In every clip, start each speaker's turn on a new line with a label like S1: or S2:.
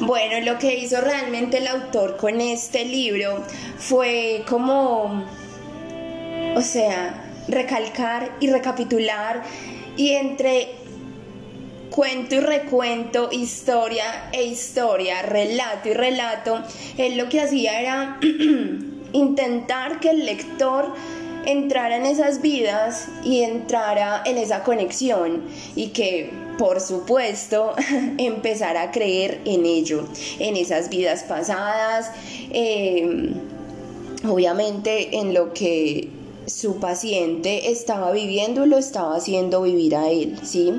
S1: Bueno, lo que hizo realmente el autor con este libro fue como, o sea, recalcar y recapitular y entre cuento y recuento, historia e historia, relato y relato, él lo que hacía era intentar que el lector entrara en esas vidas y entrara en esa conexión y que por supuesto empezara a creer en ello, en esas vidas pasadas, em, obviamente en lo que su paciente estaba viviendo y lo estaba haciendo vivir a él, ¿sí?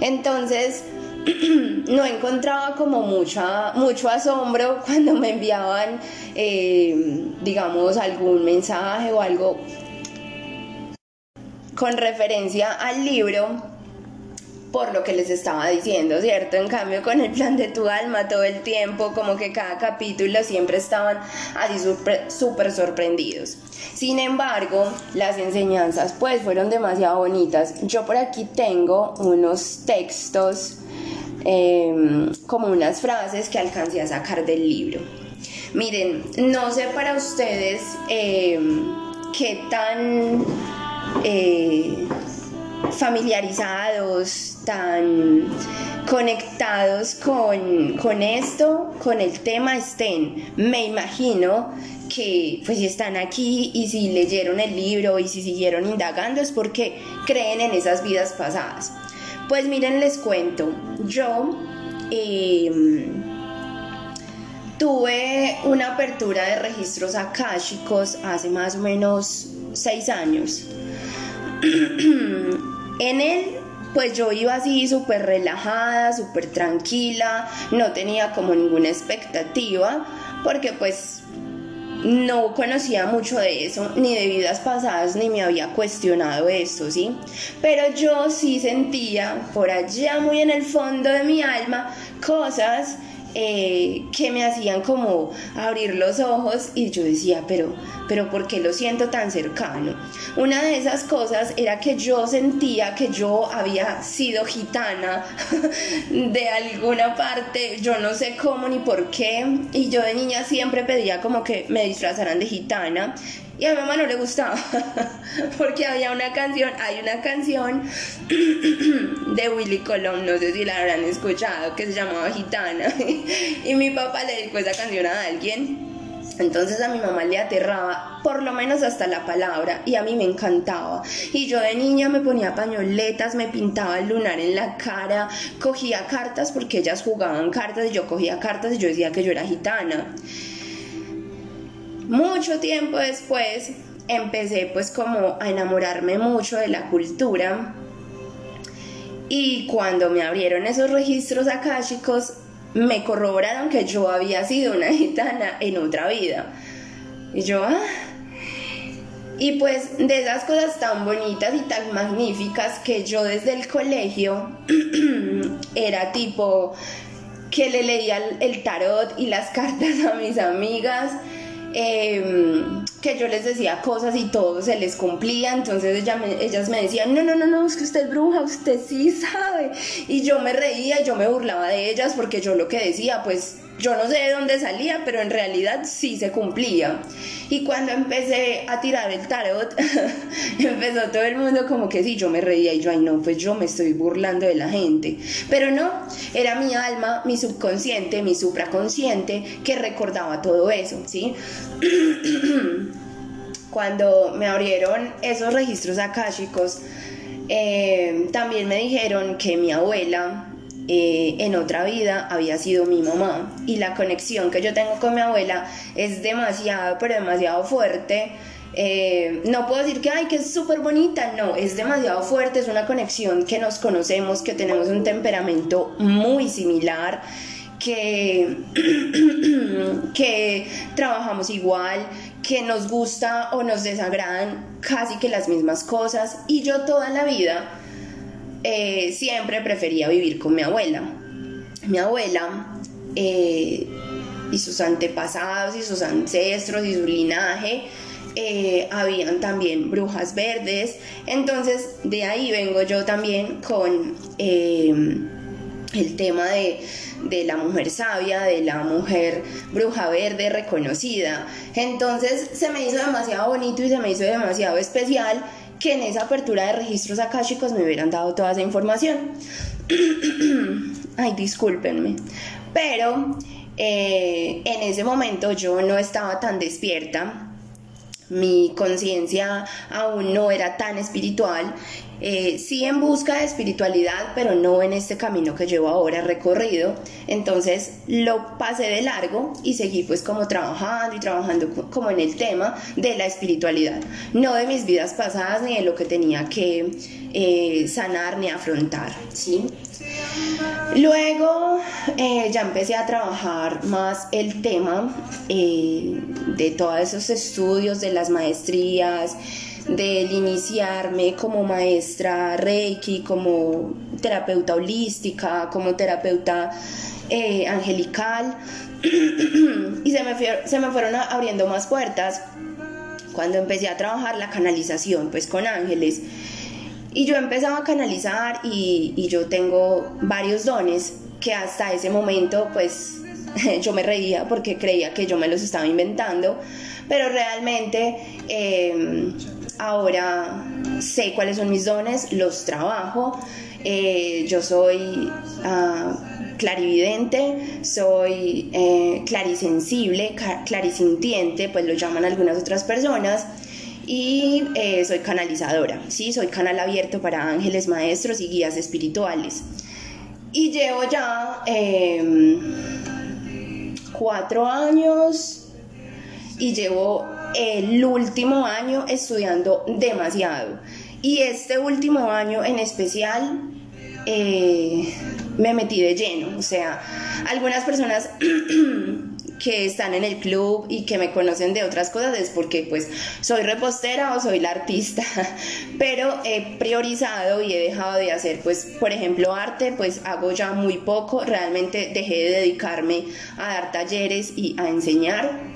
S1: Entonces, no encontraba como mucha, mucho asombro cuando me enviaban, em, digamos, algún mensaje o algo con referencia al libro por lo que les estaba diciendo, ¿cierto? En cambio, con el plan de tu alma todo el tiempo, como que cada capítulo siempre estaban así súper sorprendidos. Sin embargo, las enseñanzas pues fueron demasiado bonitas. Yo por aquí tengo unos textos, em, como unas frases que alcancé a sacar del libro. Miren, no sé para ustedes em, qué tan... Eh, familiarizados, tan conectados con, con, esto, con el tema estén. Me imagino que pues si están aquí y si leyeron el libro y si siguieron indagando es porque creen en esas vidas pasadas. Pues miren, les cuento, yo em, tuve una apertura de registros akáshicos hace más o menos seis años. En él, pues yo iba así súper relajada, súper tranquila, no tenía como ninguna expectativa, porque pues no conocía mucho de eso, ni de vidas pasadas, ni me había cuestionado esto, ¿sí? Pero yo sí sentía por allá muy en el fondo de mi alma cosas eh, que me hacían como abrir los ojos y yo decía, pero, pero ¿por qué lo siento tan cercano? Una de esas cosas era que yo sentía que yo había sido gitana de alguna parte, yo no sé cómo ni por qué, y yo de niña siempre pedía como que me disfrazaran de gitana y a mi mamá no le gustaba, porque había una canción, hay una canción de Willy Colón, no sé si la habrán escuchado, que se llamaba Gitana, y mi papá le dedicó esa canción a alguien. Entonces a mi mamá le aterraba, por lo menos hasta la palabra, y a mí me encantaba. Y yo de niña me ponía pañoletas, me pintaba el lunar en la cara, cogía cartas porque ellas jugaban cartas y yo cogía cartas y yo decía que yo era gitana. Mucho tiempo después empecé pues como a enamorarme mucho de la cultura y cuando me abrieron esos registros akáshicos me corroboraron que yo había sido una gitana en otra vida. Y yo, ah. Y pues de esas cosas tan bonitas y tan magníficas que yo desde el colegio era tipo que le leía el tarot y las cartas a mis amigas Em, que yo les decía cosas y todo se les cumplía, entonces ellas me decían, no, no, no, no, es que usted es bruja, usted sí sabe. Y yo me reía y yo me burlaba de ellas porque yo lo que decía, pues yo no sé de dónde salía, pero en realidad sí se cumplía. Y cuando empecé a tirar el tarot, empezó todo el mundo como que sí, yo me reía y yo, ay no, pues yo me estoy burlando de la gente. Pero no, era mi alma, mi subconsciente, mi supraconsciente que recordaba todo eso, ¿sí? cuando me abrieron esos registros akáshicos, eh, también me dijeron que mi abuela eh, en otra vida había sido mi mamá y la conexión que yo tengo con mi abuela es demasiado, pero demasiado fuerte. Eh, no puedo decir que, ay, que es súper bonita, no, es demasiado fuerte, es una conexión que nos conocemos, que tenemos un temperamento muy similar, que, que trabajamos igual, que nos gusta o nos desagradan casi que las mismas cosas y yo toda la vida eh, siempre prefería vivir con mi abuela. Mi abuela eh, y sus antepasados y sus ancestros y su linaje eh, habían también brujas verdes. Entonces de ahí vengo yo también con el tema de, de, la mujer sabia, de la mujer bruja verde reconocida. Entonces se me hizo demasiado bonito y se me hizo demasiado especial que en esa apertura de registros akáshicos me hubieran dado toda esa información. Ay, discúlpenme. Pero eh, en ese momento yo no estaba tan despierta mi conciencia aún no era tan espiritual, eh, sí en busca de espiritualidad, pero no en este camino que llevo ahora recorrido. Entonces lo pasé de largo y seguí pues como trabajando y trabajando como en el tema de la espiritualidad, no de mis vidas pasadas ni de lo que tenía que eh, sanar ni afrontar, ¿sí? Luego eh, ya empecé a trabajar más el tema eh, de todos esos estudios, de las maestrías, del iniciarme como maestra Reiki, como terapeuta holística, como terapeuta eh, angelical. y se me, se me fueron abriendo más puertas cuando empecé a trabajar la canalización, pues con ángeles. Y yo empezaba a canalizar y, yo tengo varios dones que hasta ese momento pues yo me reía porque creía que yo me los estaba inventando, pero realmente em, ahora sé cuáles son mis dones, los trabajo, eh, yo soy ah, clarividente, soy eh, clarisensible, clarisintiente, pues lo llaman algunas otras personas y eh, soy canalizadora, ¿sí? soy canal abierto para ángeles, maestros y guías espirituales. Y llevo ya em, cuatro años y llevo el último año estudiando demasiado. Y este último año en especial eh, me metí de lleno. O sea, algunas personas que están en el club y que me conocen de otras cosas es porque pues soy repostera o soy la artista, pero he priorizado y he dejado de hacer pues por ejemplo arte, pues hago ya muy poco, realmente dejé de dedicarme a dar talleres y a enseñar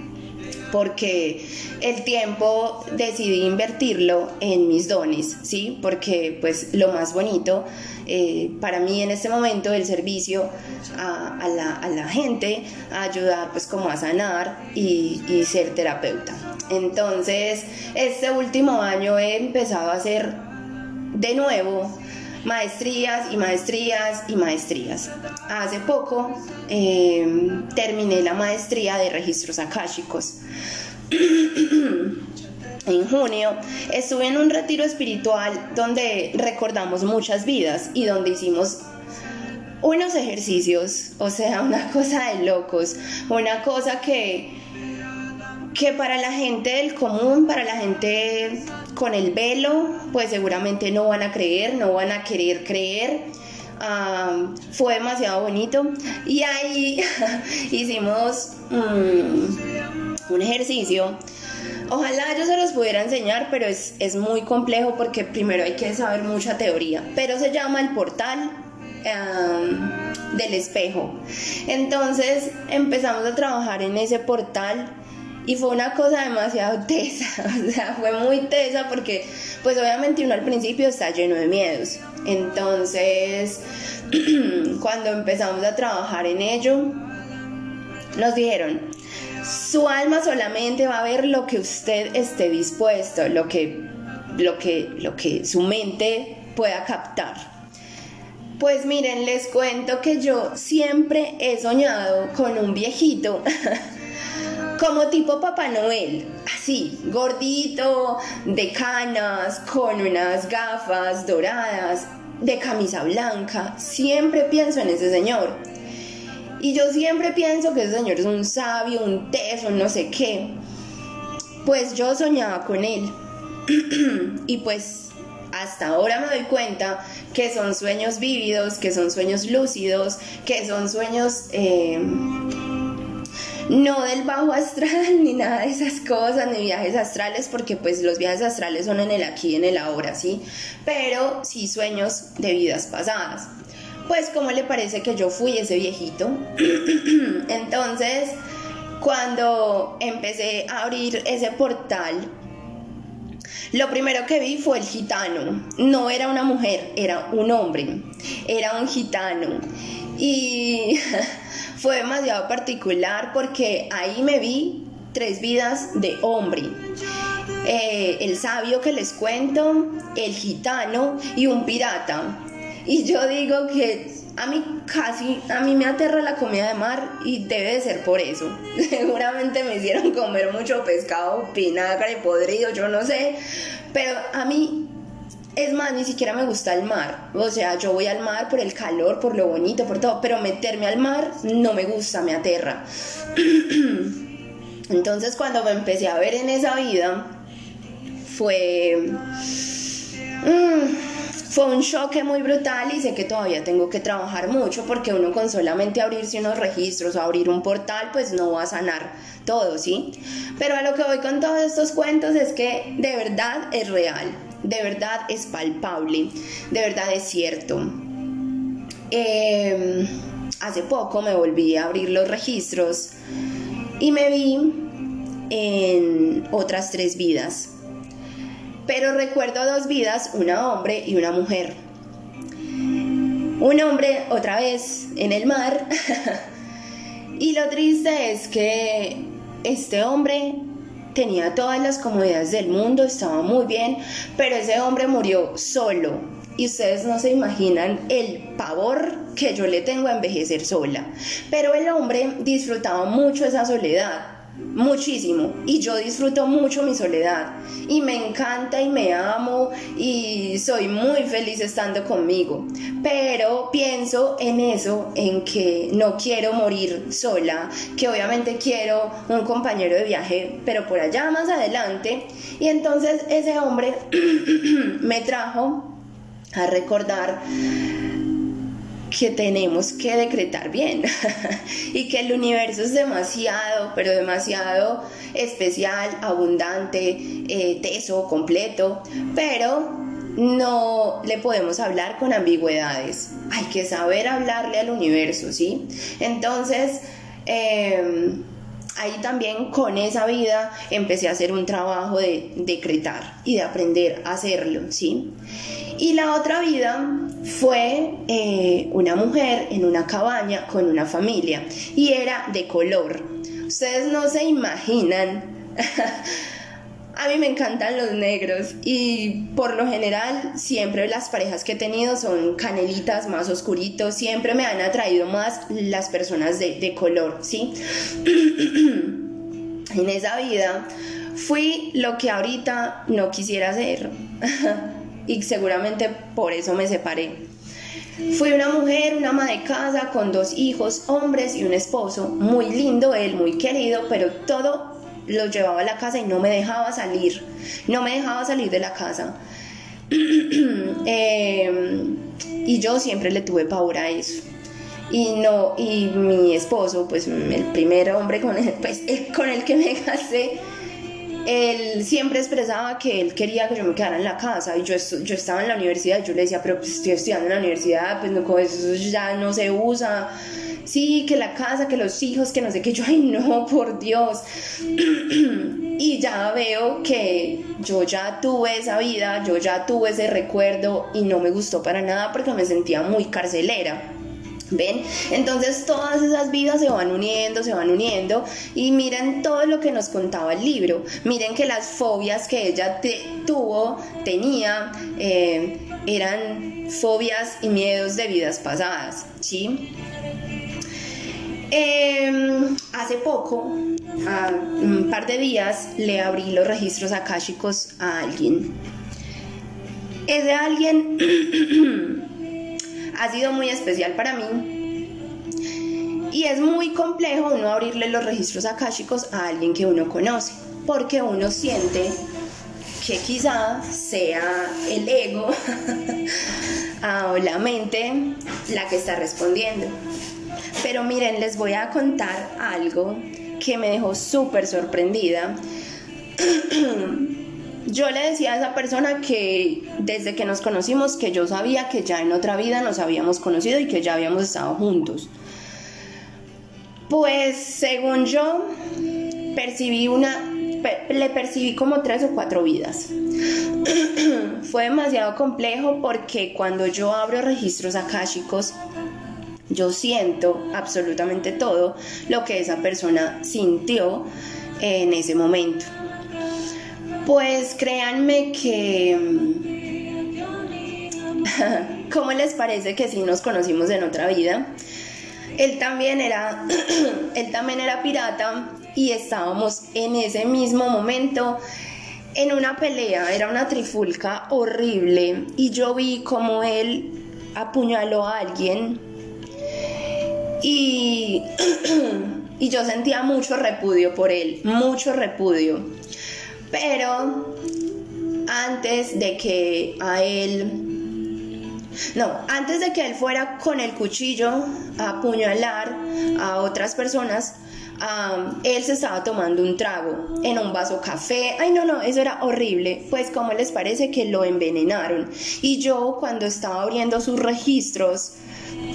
S1: porque el tiempo decidí invertirlo en mis dones, ¿sí? Porque pues lo más bonito eh, para mí en este momento el servicio a, la, gente, ayudar pues como a sanar y, y ser terapeuta. Entonces, este último año he empezado a hacer de nuevo maestrías y maestrías y maestrías. Hace poco em, terminé la maestría de registros akáshicos. en junio estuve en un retiro espiritual donde recordamos muchas vidas y donde hicimos unos ejercicios, o sea, una cosa de locos, una cosa que que para la gente del común, para la gente con el velo, pues seguramente no van a creer, no van a querer creer. fue demasiado bonito y ahí hicimos mm, un ejercicio. Ojalá yo se los pudiera enseñar, pero es, es, muy complejo porque primero hay que saber mucha teoría. Pero se llama el portal del espejo. Entonces empezamos a trabajar en ese portal y fue una cosa demasiado tesa, o sea, fue muy tesa porque pues obviamente uno al principio está lleno de miedos. Entonces, cuando empezamos a trabajar en ello, nos dijeron, su alma solamente va a ver lo que usted esté dispuesto, lo que, lo que, lo que su mente pueda captar. Pues miren, les cuento que yo siempre he soñado con un viejito como tipo Papá Noel, así, gordito, de canas, con unas gafas doradas, de camisa blanca. Siempre pienso en ese señor. Y yo siempre pienso que ese señor es un sabio, un teso, no sé qué. Pues yo soñaba con él. y pues hasta ahora me doy cuenta que son sueños vívidos, que son sueños lúcidos, que son sueños... Eh, no del bajo astral ni nada de esas cosas, ni viajes astrales, porque pues los viajes astrales son en el aquí y en el ahora, ¿sí? Pero sí sueños de vidas pasadas. Pues ¿cómo le parece que yo fui ese viejito? Entonces, cuando empecé a abrir ese portal, lo primero que vi fue el gitano. No era una mujer, era un hombre. Era un gitano Y fue demasiado particular porque ahí me vi tres vidas de hombre. Eh, el sabio que les cuento, el gitano y un pirata. Y yo digo que a mí casi, a mí me aterra la comida de mar y debe de ser por eso. Seguramente me hicieron comer mucho pescado, vinagre, podrido, yo no sé. Pero a mí, es más, ni siquiera me gusta el mar. O sea, yo voy al mar por el calor, por lo bonito, por todo. Pero meterme al mar no me gusta, me aterra. Entonces cuando me empecé a ver en esa vida, fue... Mm, fue un choque muy brutal y sé que todavía tengo que trabajar mucho porque uno con solamente abrirse unos registros o abrir un portal pues no va a sanar todo, ¿sí? Pero a lo que voy con todos estos cuentos es que de verdad es real, de verdad es palpable, de verdad es cierto. Em, hace poco me volví a abrir los registros y me vi en otras tres vidas pero recuerdo dos vidas, una hombre y una mujer. Un hombre otra vez en el mar y lo triste es que este hombre tenía todas las comodidades del mundo, estaba muy bien, pero ese hombre murió solo. Y ustedes no se imaginan el pavor que yo le tengo a envejecer sola. Pero el hombre disfrutaba mucho esa soledad muchísimo. Y yo disfruto mucho mi soledad. Y me encanta y me amo y soy muy feliz estando conmigo. Pero pienso en eso en que no quiero morir sola que obviamente quiero un compañero de viaje pero por allá más adelante. Y entonces ese hombre me trajo a recordar que tenemos que decretar bien y que el universo es demasiado, pero demasiado especial, abundante, eh, teso, completo, pero no le podemos hablar con ambigüedades. Hay que saber hablarle al universo, ¿sí? Entonces, em, ahí también con esa vida empecé a hacer un trabajo de decretar y de aprender a hacerlo, ¿sí? Y la otra vida fue eh, una mujer en una cabaña con una familia y era de color. Ustedes no se imaginan. A mí me encantan los negros y por lo general siempre las parejas que he tenido son canelitas más oscuritos, siempre me han atraído más las personas de, de color, ¿sí? en esa vida fui lo que ahorita no quisiera ser. y seguramente por eso me separé. Fui una mujer, una ama de casa con dos hijos, hombres y un esposo, muy lindo él, muy querido, pero todo lo llevaba a la casa y no me dejaba salir, no me dejaba salir de la casa. Em, y yo siempre le tuve pavor a eso. Y no, y mi esposo, pues el primer hombre con el, pues, con el que me casé, él siempre expresaba que él quería que yo me quedara en la casa y yo, yo estaba en la universidad y yo le decía, pero pues estoy estudiando en la universidad, pues no, eso ya no se usa. Sí, que la casa, que los hijos, que no sé qué. Yo, ay, no, por Dios. y ya veo que yo ya tuve esa vida, yo ya tuve ese recuerdo y no me gustó para nada porque me sentía muy carcelera. ¿Ven? Entonces todas esas vidas se van uniendo, se van uniendo y miren todo lo que nos contaba el libro. Miren que las fobias que ella tuvo, tenía, eh, eran fobias y miedos de vidas pasadas, ¿sí? Em, hace poco, un par de días, le abrí los registros akáshicos a alguien. Ese alguien ha sido muy especial para mí. Y es muy complejo uno abrirle los registros akáshicos a alguien que uno conoce, porque uno siente que quizá sea el ego o la mente la que está respondiendo. Pero miren, les voy a contar algo que me dejó súper sorprendida yo le decía a esa persona que desde que nos conocimos, que yo sabía que ya en otra vida nos habíamos conocido y que ya habíamos estado juntos. Pues según yo, percibí una, le percibí como tres o cuatro vidas. Fue demasiado complejo porque cuando yo abro registros akáshicos, Yo siento absolutamente todo lo que esa persona sintió en ese momento. Pues créanme que... ¿Cómo les parece que sí nos conocimos en otra vida? Él también era, él también era pirata y estábamos en ese mismo momento en una pelea, era una trifulca horrible y yo vi como él apuñaló a alguien y, y yo sentía mucho repudio por él, mucho repudio. Pero antes de que a él, no, antes de que él fuera con el cuchillo a apuñalar a otras personas, él se estaba tomando un trago en un vaso café. Ay, no, no, eso era horrible. Pues, ¿cómo les parece que lo envenenaron? Y yo, cuando estaba abriendo sus registros,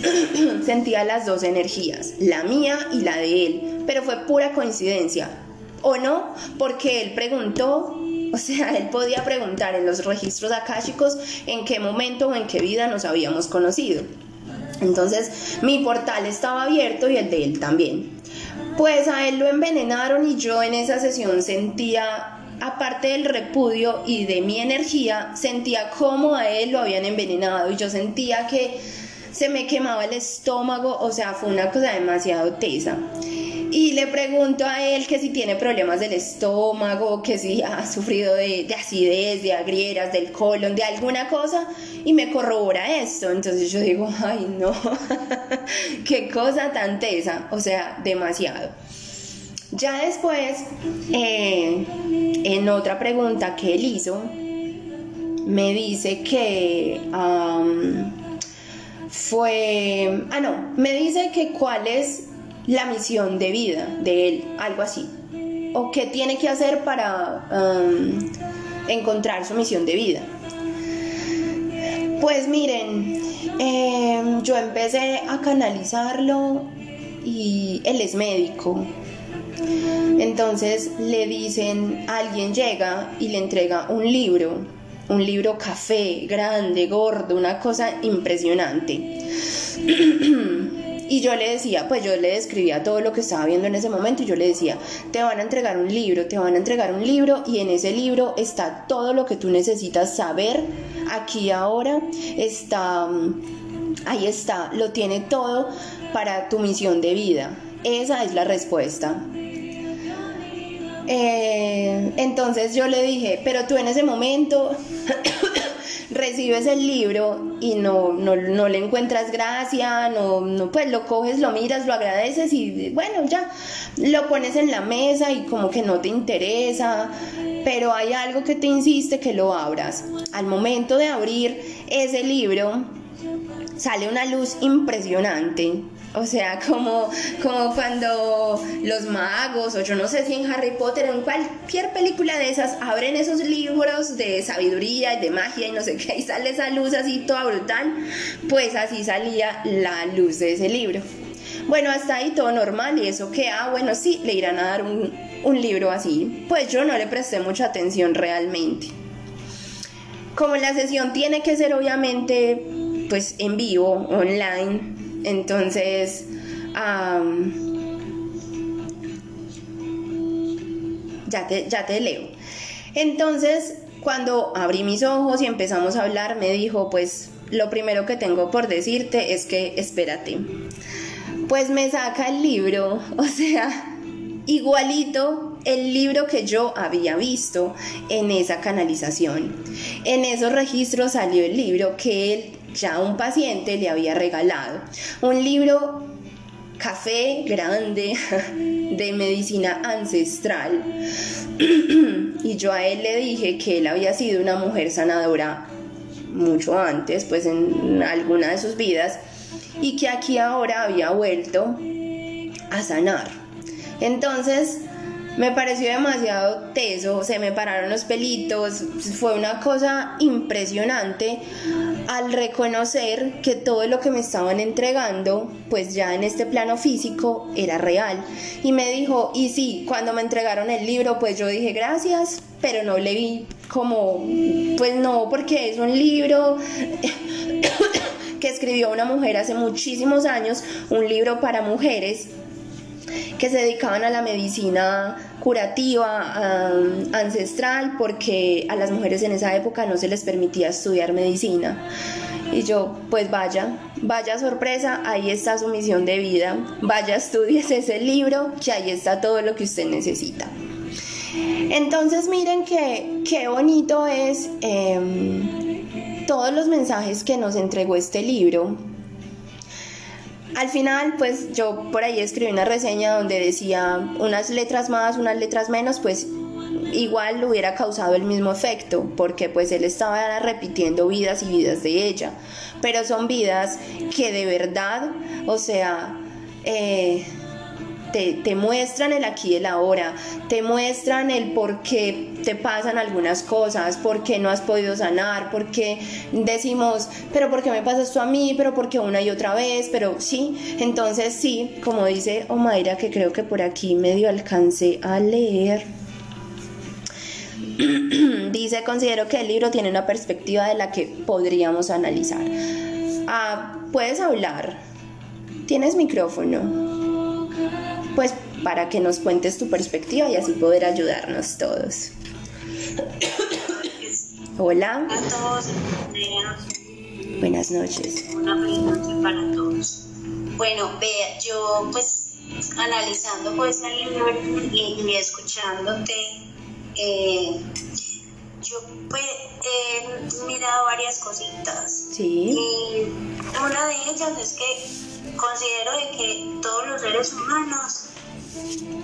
S1: sentía las dos energías, la mía y la de él. Pero fue pura coincidencia. ¿O no? Porque él preguntó o sea, él podía preguntar en los registros akáshicos en qué momento o en qué vida nos habíamos conocido. Entonces, mi portal estaba abierto y el de él también. Pues a él lo envenenaron y yo en esa sesión sentía, aparte del repudio y de mi energía, sentía como a él lo habían envenenado y yo sentía que se me quemaba el estómago, o sea, fue una cosa demasiado tesa. Y le pregunto a él que si tiene problemas del estómago, que si ha sufrido de, acidez, de agrieras, del colon, de alguna cosa, y me corrobora esto. Entonces yo digo, ay no, qué cosa tan tesa, o sea, demasiado. Ya después, eh, en otra pregunta que él hizo, me dice que fue, ah no, me dice que cuál es la misión de vida de él, algo así. O qué tiene que hacer para um, encontrar su misión de vida. Pues miren, em, yo empecé a canalizarlo y él es médico. Entonces le dicen, alguien llega y le entrega un libro, un libro café, grande, gordo, una cosa impresionante. Y yo le decía, pues yo le describía todo lo que estaba viendo en ese momento y yo le decía, te van a entregar un libro, te van a entregar un libro y en ese libro está todo lo que tú necesitas saber aquí ahora, está, ahí está, lo tiene todo para tu misión de vida. Esa es la respuesta. Eh, entonces yo le dije, pero tú en ese momento recibes el libro y no, no, le encuentras gracia, no, no, pues lo coges, lo miras, lo agradeces y bueno, ya lo pones en la mesa y como que no te interesa, pero hay algo que te insiste que lo abras. Al momento de abrir ese libro, sale una luz impresionante o sea, como, como cuando los magos, o yo no sé si en Harry Potter, en cualquier película de esas, abren esos libros de sabiduría y de magia y no sé qué, y sale esa luz así toda brutal, pues así salía la luz de ese libro. Bueno, hasta ahí todo normal y eso que, ah, bueno, sí, le irán a dar un, un libro así. Pues yo no le presté mucha atención realmente. Como la sesión tiene que ser obviamente pues en vivo, online, entonces, ya, te, ya te leo. Entonces, cuando abrí mis ojos y empezamos a hablar, me dijo, pues lo primero que tengo por decirte es que espérate. Pues me saca el libro, o sea, igualito el libro que yo había visto en esa canalización. En esos registros salió el libro que él ya un paciente le había regalado. Un libro café grande de medicina ancestral. y yo a él le dije que él había sido una mujer sanadora mucho antes, pues en alguna de sus vidas, y que aquí ahora había vuelto a sanar. Entonces, me pareció demasiado teso, se me pararon los pelitos, fue una cosa impresionante al reconocer que todo lo que me estaban entregando, pues ya en este plano físico, era real. Y me dijo, y sí, cuando me entregaron el libro, pues yo dije gracias, pero no le vi como, pues no, porque es un libro que escribió una mujer hace muchísimos años, un libro para mujeres que se dedicaban a la medicina curativa, ancestral, porque a las mujeres en esa época no se les permitía estudiar medicina. Y yo, pues vaya, vaya sorpresa, ahí está su misión de vida, vaya estudies ese libro, que ahí está todo lo que usted necesita. Entonces miren que qué bonito es em, todos los mensajes que nos entregó este libro. Al final, pues yo por ahí escribí una reseña donde decía unas letras más, unas letras menos, pues igual hubiera causado el mismo efecto, porque pues él estaba repitiendo vidas y vidas de ella, pero son vidas que de verdad, o sea, eh, te, muestran el aquí y el ahora, te muestran el por qué te pasan algunas cosas, por qué no has podido sanar, por qué decimos, pero por qué me pasa esto a mí, pero por qué una y otra vez, pero sí, entonces sí, como dice Omaira, que creo que por aquí medio alcancé a leer. dice, considero que el libro tiene una perspectiva de la que podríamos analizar. Ah, ¿Puedes hablar? ¿Tienes micrófono? Pues para que nos cuentes tu perspectiva y así poder ayudarnos todos. Hola.
S2: a todos.
S1: Buenas noches.
S2: Una buena noche para todos. Bueno, vea, yo pues analizando pues el libro y, escuchándote, eh, yo pues he mirado varias cositas.
S1: Sí.
S2: Y una de ellas es que considero de que todos los seres humanos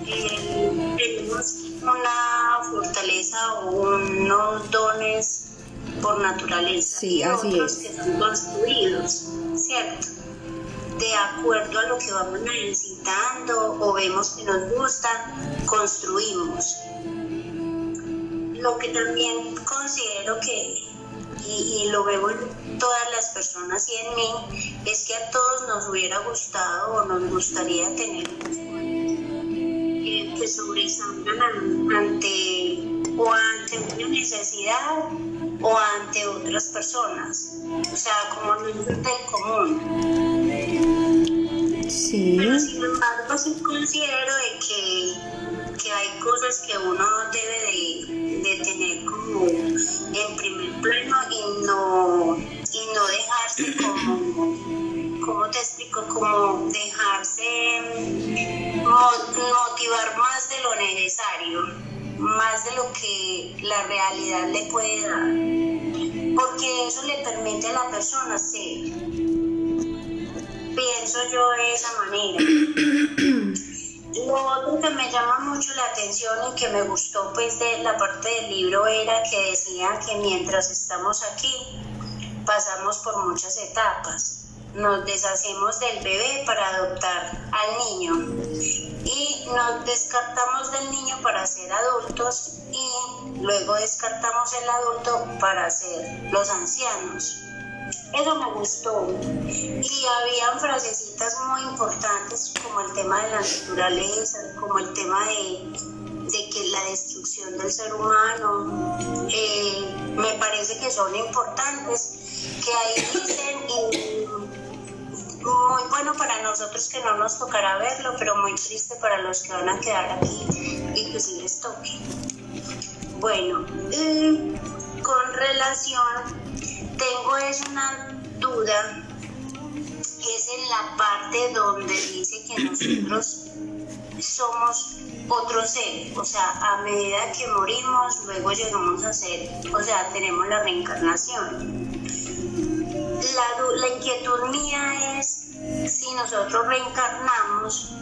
S2: eh, tenemos una fortaleza o unos dones por naturaleza
S1: y
S2: otros que están construidos, ¿cierto? De acuerdo a lo que vamos necesitando o vemos que nos gusta, construimos. Lo que también considero que, y, y lo veo en todas las personas y en mí, es que a todos nos hubiera gustado o nos gustaría tener que sobresalgan ante o ante una necesidad o ante otras personas. O sea, como no es del común.
S1: Sí.
S2: Pero sin embargo, sí considero de que, que hay cosas que uno debe de, de, tener como en primer plano y no, dejarse como, ¿cómo te explico? Como dejarse motivar más de lo necesario, más de lo que la realidad le puede dar, porque eso le permite a la persona ser. Pienso yo de esa manera. Lo otro que me llama mucho la atención y que me gustó pues de la parte del libro era que decía que mientras estamos aquí pasamos por muchas etapas nos deshacemos del bebé para adoptar al niño y nos descartamos del niño para ser adultos y luego descartamos el adulto para ser los ancianos. Eso me gustó. Y habían frasecitas muy importantes como el tema de la naturaleza, como el tema de, de que la destrucción del ser humano, eh, me parece que son importantes, que ahí dicen muy bueno para nosotros que no nos tocará verlo, pero muy triste para los que van a quedar aquí y que sí les toque. Bueno, con relación, tengo es una duda, es en la parte donde dice que nosotros somos otro ser, o sea, a medida que morimos, luego llegamos a ser, o sea, tenemos la reencarnación la, inquietud mía es si nosotros reencarnamos.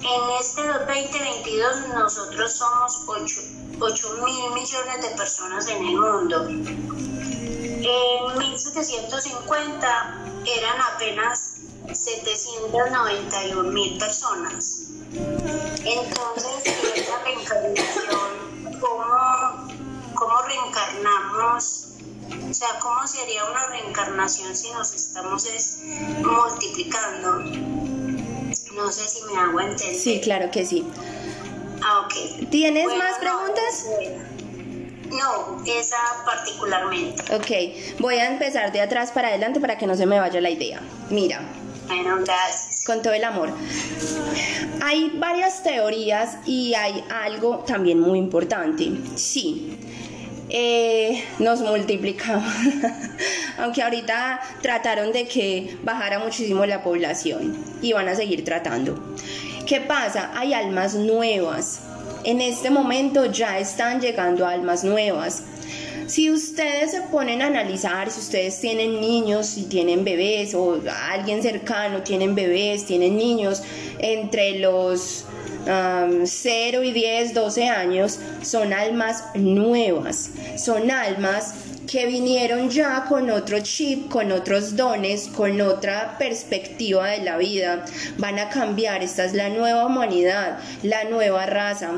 S2: En este 2022 nosotros somos 8, 8 mil millones de personas en el mundo. En 1750 eran apenas 791 mil personas. Entonces, esa reencarnación, ¿cómo, cómo reencarnamos o sea, ¿cómo sería una reencarnación si nos estamos multiplicando? No sé si me hago entender.
S1: Sí, claro que sí.
S2: Ah, ok.
S1: ¿Tienes más preguntas?
S2: No, esa particularmente.
S1: Ok, voy a empezar de atrás para adelante para que no se me vaya la idea. Mira.
S2: Bueno, gracias.
S1: Con todo el amor. Hay varias teorías y hay algo también muy importante. Sí, eh, nos multiplicamos. Aunque ahorita trataron de que bajara muchísimo la población y van a seguir tratando. ¿Qué pasa? Hay almas nuevas en este momento ya están llegando almas nuevas. Si ustedes se ponen a analizar, si ustedes tienen niños, si tienen bebés o alguien cercano tienen bebés, tienen niños entre los 0 y 10, 12 años, son almas nuevas, son almas que vinieron ya con otro chip, con otros dones, con otra perspectiva de la vida. Van a cambiar, esta es la nueva humanidad, la nueva raza.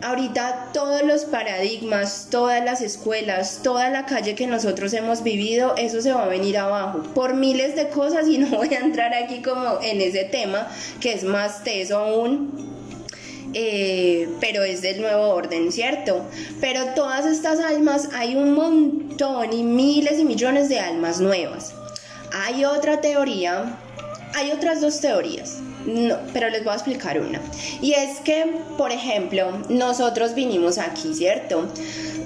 S1: Ahorita todos los paradigmas, todas las escuelas, toda la calle que nosotros hemos vivido, eso se va a venir abajo por miles de cosas y no voy a entrar aquí como en ese tema que es más teso aún eh, pero es del nuevo orden, ¿cierto? Pero todas estas almas, hay un montón y miles y millones de almas nuevas. Hay otra teoría, hay otras dos teorías. No, pero les voy a explicar una. Y es que, por ejemplo, nosotros vinimos aquí, ¿cierto?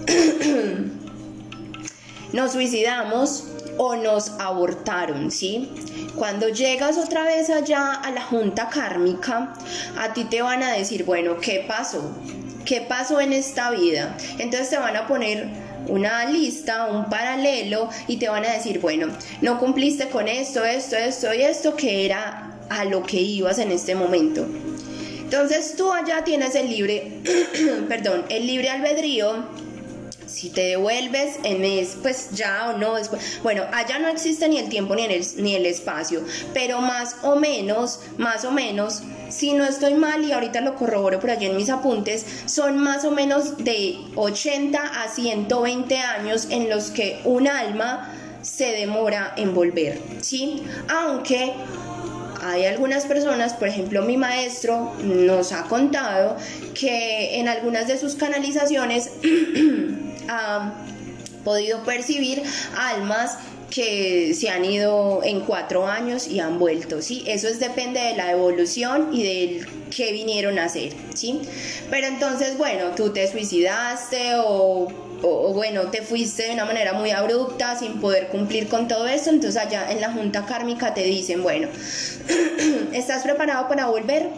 S1: nos suicidamos o nos abortaron, ¿sí? Cuando llegas otra vez allá a la junta kármica, a ti te van a decir, bueno, ¿qué pasó? ¿Qué pasó en esta vida? Entonces te van a poner una lista, un paralelo y te van a decir, bueno, no cumpliste con esto, esto, esto y esto que era a lo que ibas en este momento. Entonces tú allá tienes el libre, perdón, el libre albedrío si te devuelves en es, pues ya o no después. Bueno, allá no existe ni el tiempo ni el, ni el espacio, pero más o menos, más o menos, si no estoy mal y ahorita lo corroboro por allí en mis apuntes, son más o menos de 80 a 120 años en los que un alma se demora en volver, ¿sí? Aunque hay algunas personas, por ejemplo mi maestro nos ha contado que en algunas de sus canalizaciones ha podido percibir almas que se han ido en cuatro años y han vuelto, ¿sí? Eso es, depende de la evolución y del que vinieron a hacer, ¿sí? Pero entonces, bueno, tú te suicidaste o, o, bueno, te fuiste de una manera muy abrupta sin poder cumplir con todo esto, entonces allá en la junta kármica te dicen, bueno, ¿estás preparado para volver?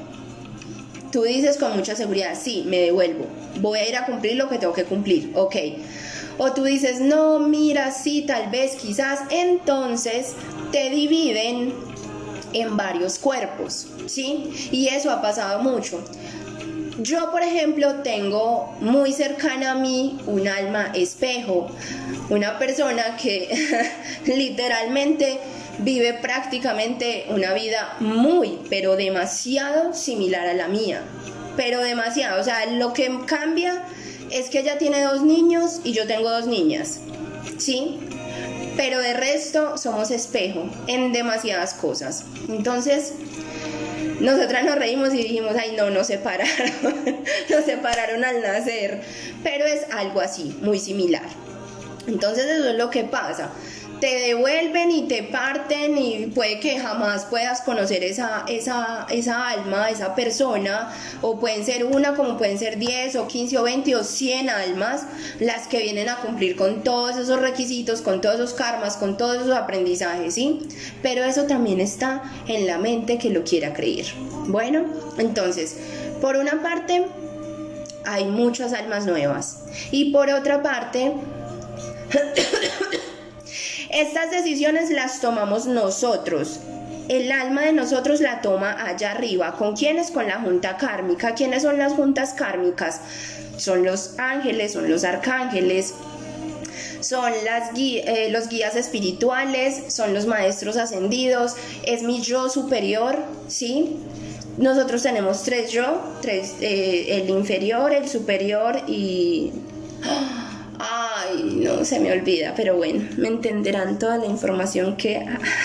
S1: Tú dices con mucha seguridad, sí, me devuelvo, voy a ir a cumplir lo que tengo que cumplir, ok. O tú dices, no, mira, sí, tal vez, quizás, entonces te dividen en varios cuerpos, ¿sí? Y eso ha pasado mucho. Yo, por ejemplo, tengo muy cercana a mí un alma espejo, una persona que literalmente vive prácticamente una vida muy, pero demasiado similar a la mía. Pero demasiado, o sea, lo que cambia es que ella tiene dos niños y yo tengo dos niñas, ¿sí? Pero de resto somos espejo en demasiadas cosas. Entonces, nosotras nos reímos y dijimos, ay no, nos separaron, nos separaron al nacer, pero es algo así, muy similar. Entonces eso es lo que pasa te devuelven y te parten y puede que jamás puedas conocer esa, esa, esa alma, esa persona, o pueden ser una como pueden ser 10 o 15 o 20 o 100 almas las que vienen a cumplir con todos esos requisitos, con todos esos karmas, con todos esos aprendizajes, ¿sí? Pero eso también está en la mente que lo quiera creer. Bueno, entonces, por una parte, hay muchas almas nuevas y por otra parte, Estas decisiones las tomamos nosotros. El alma de nosotros la toma allá arriba. ¿Con quiénes? Con la junta kármica. ¿Quiénes son las juntas kármicas? Son los ángeles, son los arcángeles, son las eh, los guías espirituales, son los maestros ascendidos, es mi yo superior, ¿sí? Nosotros tenemos tres yo, tres, eh, el inferior, el superior y... Ay, no se me olvida, pero bueno, me entenderán toda la información que,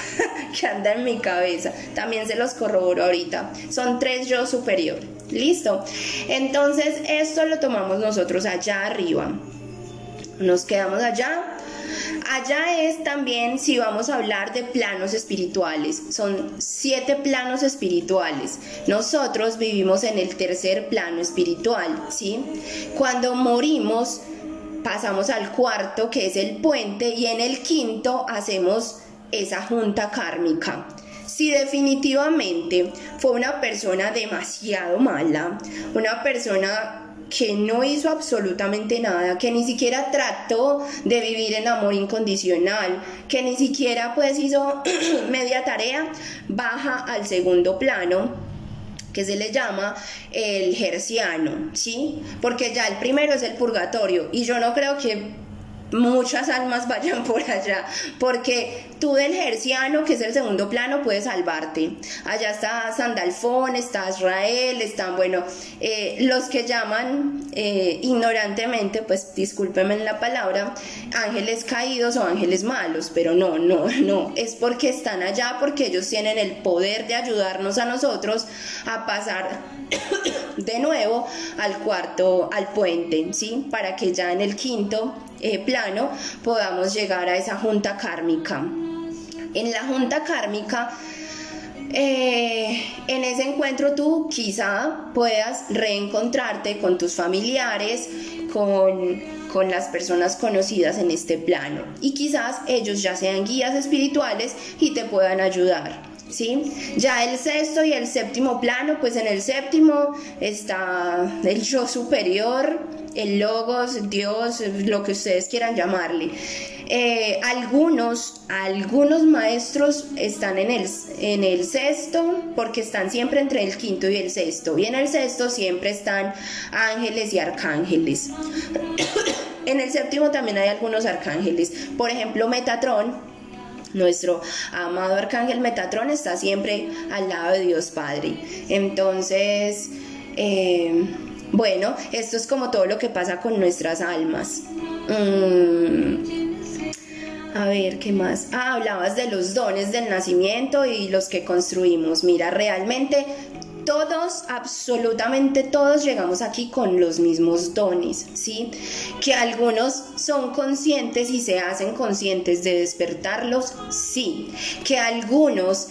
S1: que anda en mi cabeza. También se los corroboro ahorita. Son tres yo superior. Listo. Entonces, esto lo tomamos nosotros allá arriba. nos quedamos allá. Allá es también, si vamos a hablar de planos espirituales, son siete planos espirituales. Nosotros vivimos en el tercer plano espiritual, ¿sí? Cuando morimos, pasamos al cuarto, que es el puente, y en el quinto hacemos esa junta kármica. Si definitivamente fue una persona demasiado mala, una persona que no hizo absolutamente nada, que ni siquiera trató de vivir en amor incondicional, que ni siquiera pues hizo media tarea, baja al segundo plano que se le llama el gerciano, ¿sí? Porque ya el primero es el purgatorio y yo no creo que muchas almas vayan por allá, porque tú del Gerciano, que es el segundo plano, puedes salvarte. Allá está Sandalfón, está Israel, están, bueno, eh, los que llaman eh, ignorantemente, pues discúlpenme la palabra, ángeles caídos o ángeles malos, pero no, no, no, es porque están allá, porque ellos tienen el poder de ayudarnos a nosotros a pasar de nuevo al cuarto, al puente, ¿sí? Para que ya en el quinto eh, plano podamos llegar a esa junta kármica. En la junta kármica, eh, en ese encuentro tú quizá puedas reencontrarte con tus familiares, con, con las personas conocidas en este plano y quizás ellos ya sean guías espirituales y te puedan ayudar. ¿Sí? Ya el sexto y el séptimo plano, pues en el séptimo está el yo superior, el logos, Dios, lo que ustedes quieran llamarle. Eh, algunos, algunos maestros están en el, en el sexto porque están siempre entre el quinto y el sexto. Y en el sexto siempre están ángeles y arcángeles. en el séptimo también hay algunos arcángeles. Por ejemplo, Metatron nuestro amado arcángel Metatron está siempre al lado de Dios Padre. Entonces, eh, bueno, esto es como todo lo que pasa con nuestras almas. Mm, a ver, ¿qué más? Ah, hablabas de los dones del nacimiento y los que construimos. Mira, realmente todos, absolutamente todos llegamos aquí con los mismos dones, ¿sí? Que algunos son conscientes y se hacen conscientes de despertarlos, sí. Que algunos,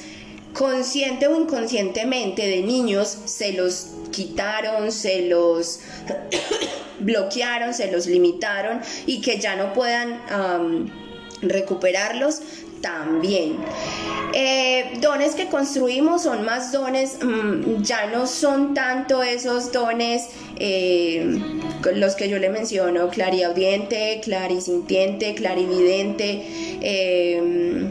S1: consciente o inconscientemente de niños, se los quitaron, se los bloquearon, se los limitaron y que ya no puedan recuperarlos también. Eh, dones que construimos son más dones, mm, ya no son tanto esos dones eh, los que yo le menciono, clariaudiente, clarisintiente, clarividente, eh,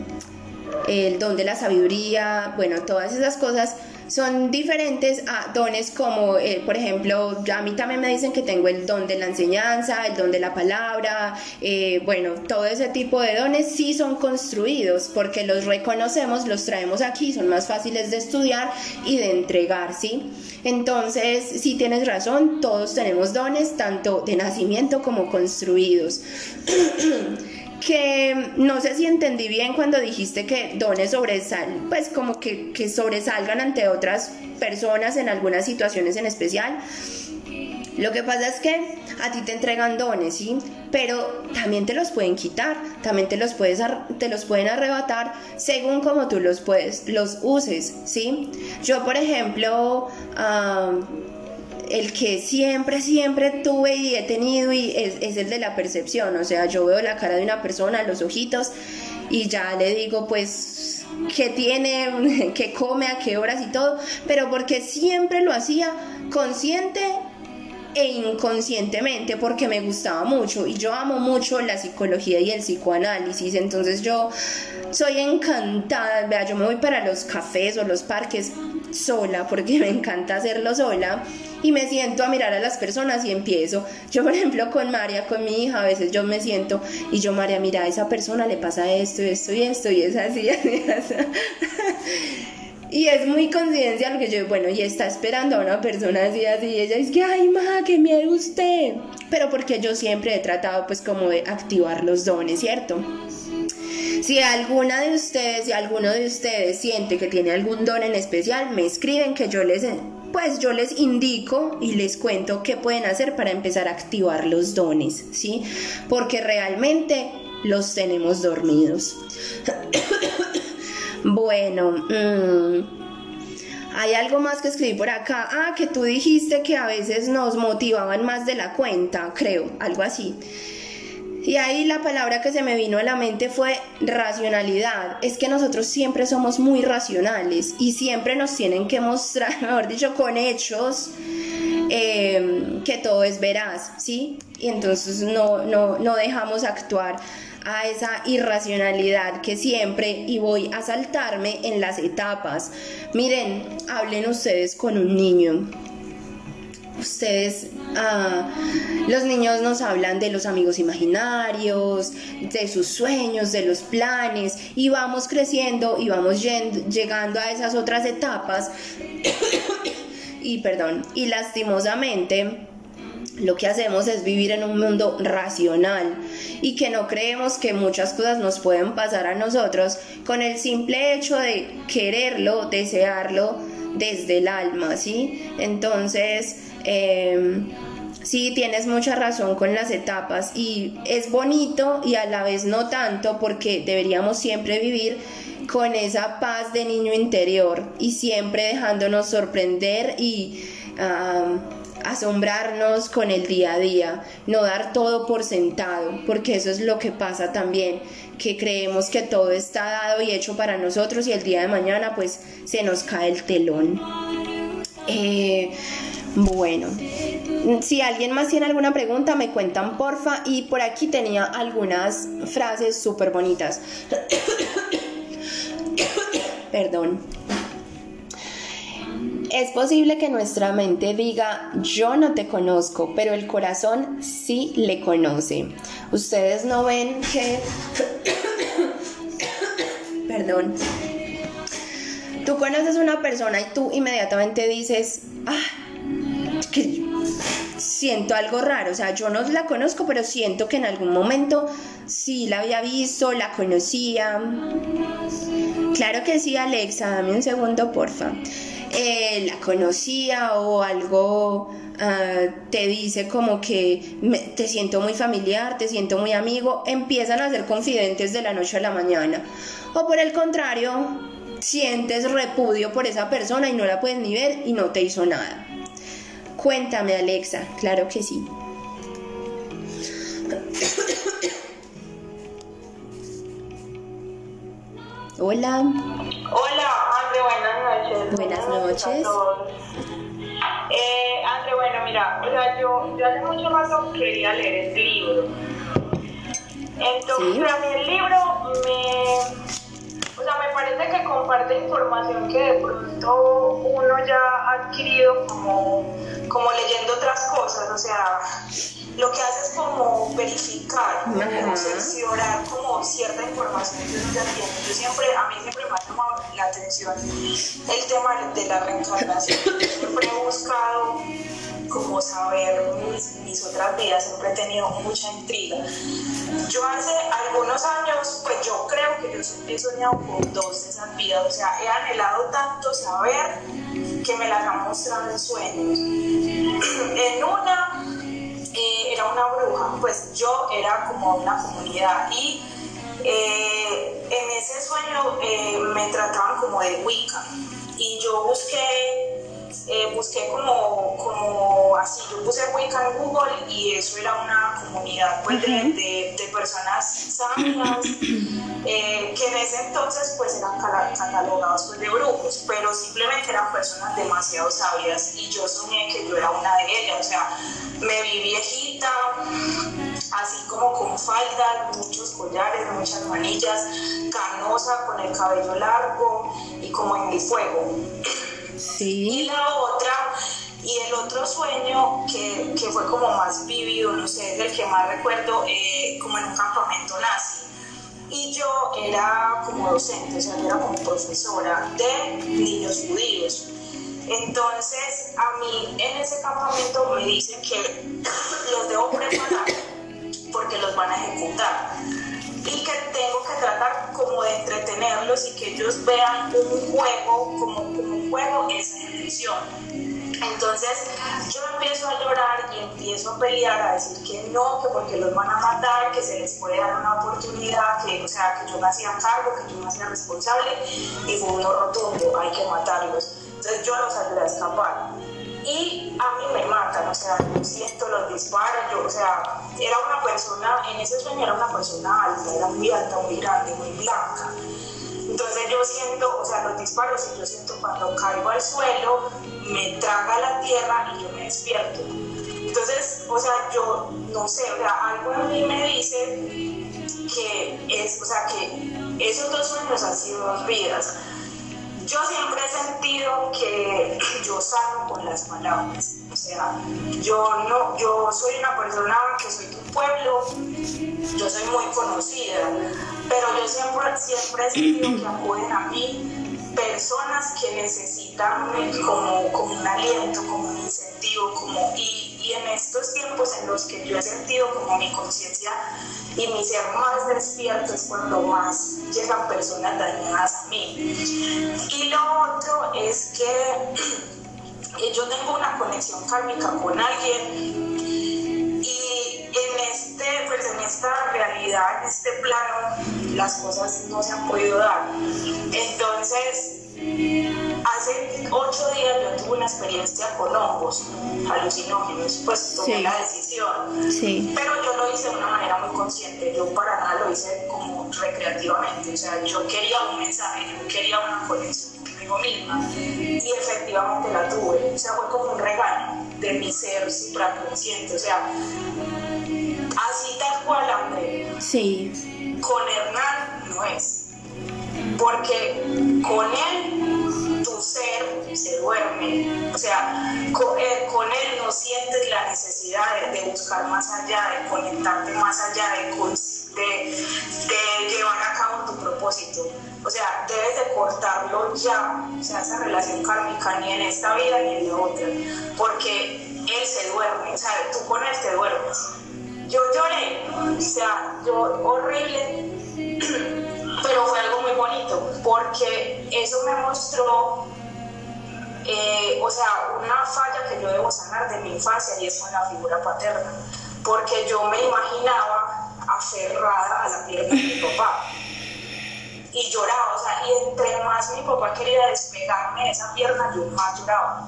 S1: el don de la sabiduría, bueno, todas esas cosas son diferentes a dones como, eh, por ejemplo, a mí también me dicen que tengo el don de la enseñanza, el don de la palabra, eh, bueno, todo ese tipo de dones sí son construidos porque los reconocemos, los traemos aquí, son más fáciles de estudiar y de entregar, ¿sí? Entonces, sí tienes razón, todos tenemos dones, tanto de nacimiento como construidos. que no sé si entendí bien cuando dijiste que dones sobresalen, pues como que, que sobresalgan ante otras personas en algunas situaciones en especial. Lo que pasa es que a ti te entregan dones, ¿sí? Pero también te los pueden quitar, también te los, puedes, te los pueden arrebatar según como tú los, puedes, los uses, ¿sí? Yo, por ejemplo, el que siempre, siempre tuve y he tenido y es, el de la percepción. O sea, yo veo la cara de una persona, los ojitos, y ya le digo, pues, qué tiene, qué come, a qué horas y todo, pero porque siempre lo hacía consciente e inconscientemente porque me gustaba mucho y yo amo mucho la psicología y el psicoanálisis, entonces yo soy encantada, vea, yo me voy para los cafés o los parques sola porque me encanta hacerlo sola y me siento a mirar a las personas y empiezo. Yo, por ejemplo, con María, con mi hija, a veces yo me siento y yo, María, mira, a esa persona le pasa esto, esto y esto y es así, así, así. Y es muy coincidencia lo que yo, bueno, y está esperando a una persona así, así, y ella es que, ay, ma, que miedo usted. Pero porque yo siempre he tratado, pues, como de activar los dones, ¿cierto? Si alguna de ustedes, si alguno de ustedes siente que tiene algún don en especial, me escriben que yo les pues yo les indico y les cuento qué pueden hacer para empezar a activar los dones, ¿sí? Porque realmente los tenemos dormidos. bueno, mm, hay algo más que escribí por acá. Ah, que tú dijiste que a veces nos motivaban más de la cuenta, creo, algo así. Y ahí la palabra que se me vino a la mente fue racionalidad. Es que nosotros siempre somos muy racionales y siempre nos tienen que mostrar, mejor dicho, con hechos em, que todo es veraz, ¿sí? Y entonces no, no, no dejamos actuar a esa irracionalidad que siempre y voy a saltarme en las etapas. Miren, hablen ustedes con un niño ustedes, ah, los niños nos hablan de los amigos imaginarios, de sus sueños, de los planes, y vamos creciendo y vamos llegando a esas otras etapas. y perdón, y lastimosamente lo que hacemos es vivir en un mundo racional y que no creemos que muchas cosas nos pueden pasar a nosotros con el simple hecho de quererlo, desearlo desde el alma, ¿sí? Entonces, eh, sí, tienes mucha razón con las etapas y es bonito y a la vez no tanto porque deberíamos siempre vivir con esa paz de niño interior y siempre dejándonos sorprender y asombrarnos con el día a día, no dar todo por sentado, porque eso es lo que pasa también, que creemos que todo está dado y hecho para nosotros y el día de mañana pues se nos cae el telón. Eh, bueno, si alguien más tiene alguna pregunta, me cuentan porfa. Y por aquí tenía algunas frases súper bonitas. Perdón. Es posible que nuestra mente diga, yo no te conozco, pero el corazón sí le conoce. Ustedes no ven que... Perdón. Tú conoces a una persona y tú inmediatamente dices, ah, que siento algo raro, o sea, yo no la conozco, pero siento que en algún momento sí la había visto, la conocía. Claro que sí, Alexa, dame un segundo, porfa. Eh, la conocía o algo ah, te dice como que te siento muy familiar, te siento muy amigo, empiezan a ser confidentes de la noche a la mañana. O por el contrario, sientes repudio por esa persona y no la puedes ni ver y no te hizo nada. Cuéntame, Alexa. Claro que sí. Hola.
S3: Hola, André, buenas noches.
S1: Buenas, noches.
S3: Eh, André, bueno, mira, o sea, yo, yo hace mucho rato quería leer este libro. Entonces, a mí el libro me o sea, me parece que comparte información que de pronto ya adquirido como, como leyendo otras cosas, o sea, lo que hace es como verificar, como cerciorar como cierta información que uno ya tiene. Yo siempre, a mí siempre me ha llamado la atención el tema de la reencarnación. siempre he buscado como saber mis, otras vidas, siempre he tenido mucha intriga. Yo hace algunos años, pues yo creo que yo he soñado con dos de esas vidas, o sea, he anhelado tanto saber que me las han mostrado en sueños. En una eh, era una bruja, pues yo era como una comunidad y eh, en ese sueño eh, me trataban como de Wicca y yo busqué eh, busqué como, como así, yo puse Wicca en Google y eso era una comunidad pues, de, de, personas sabias eh, que en ese entonces pues eran catalogados pues, de brujos, pero simplemente eran personas demasiado sabias y yo soñé que yo era una de ellas, o sea, me vi viejita, así como con falda, muchos collares, muchas manillas, canosa, con el cabello largo y como en mi fuego. Y la otra, y el otro sueño que, que, fue como más vivido, no sé, del que más recuerdo, eh, como en un campamento nazi. Y yo era como docente, o sea, yo era como profesora de niños judíos. Entonces, a mí en ese campamento me dicen que los debo preparar porque los van a ejecutar y que tengo que tratar como de entretenerlos y que ellos vean un juego como, Entonces yo empiezo a llorar y empiezo a pelear, a decir que no, que porque los van a matar, que se les puede dar una oportunidad, que, o sea, que yo me hacía cargo, que yo me hacía responsable y fue un rotundo, hay que matarlos. Entonces yo los ayudé a escapar. Y a mí me matan, o sea, yo siento los disparos, yo, o sea, era una persona, en ese sueño era una persona alta, era muy alta, muy grande, muy blanca. Entonces yo siento, o sea, los disparos y yo siento cuando caigo al suelo, me traga la tierra y yo me despierto. Entonces, o sea, yo no sé, o sea, algo en mí me dice que es, o sea, que esos dos sueños han sido dos vidas. Yo siempre he sentido que yo salgo con las palabras. O sea, yo no, yo soy una persona que soy pueblo, yo soy muy conocida, pero yo siempre, siempre he sentido que acuden a mí personas que necesitan como, como un aliento, como un incentivo, como, y, y en estos tiempos en los que yo he sentido como mi conciencia y mi ser más despierto es cuando más llegan personas dañadas a mí. Y lo otro es que yo tengo una conexión kármica con alguien en, este, pues en esta realidad, en este plano, las cosas no se han podido dar. Entonces, Hace ocho días yo tuve una experiencia con hongos alucinógenos, pues tomé la decisión.
S1: Sí.
S3: Pero yo lo hice de una manera muy consciente, yo para nada lo hice como recreativamente, o sea, yo quería un mensaje, yo quería una conexión conmigo misma y efectivamente la tuve, o sea, fue como un regalo de mi ser supraconsciente, o sea, así tal cual, André.
S1: Sí.
S3: Con Hernán no es porque con él ser se duerme, o sea, con él, con él no sientes la necesidad de, buscar más allá, de conectarte más allá, de, de, de, llevar a cabo tu propósito. O sea, debes de cortarlo ya, o sea, esa relación kármica ni en esta vida ni en la otra, porque él se duerme, o sea, tú con él te duermes. Yo lloré, o sea, yo horrible. Pero fue algo muy bonito porque eso me mostró, eh, o sea, una falla que yo debo sanar de mi infancia y es con la figura paterna, porque yo me imaginaba aferrada a la pierna de mi papá y lloraba, o sea, y entre más mi papá quería despegarme de esa pierna, yo más lloraba.